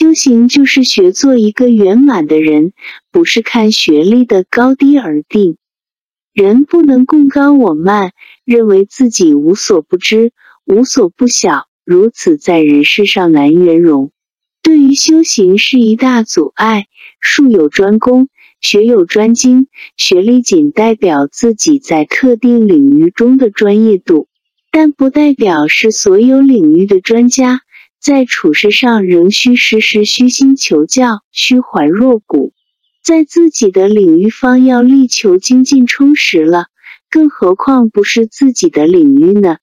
修行就是学做一个圆满的人，不是看学历的高低而定。人不能共高我慢，认为自己无所不知、无所不晓，如此在人世上难圆融。对于修行是一大阻碍。术有专攻，学有专精，学历仅代表自己在特定领域中的专业度，但不代表是所有领域的专家。在处事上，仍需时时虚心求教，虚怀若谷。在自己的领域方要力求精进充实了，更何况不是自己的领域呢？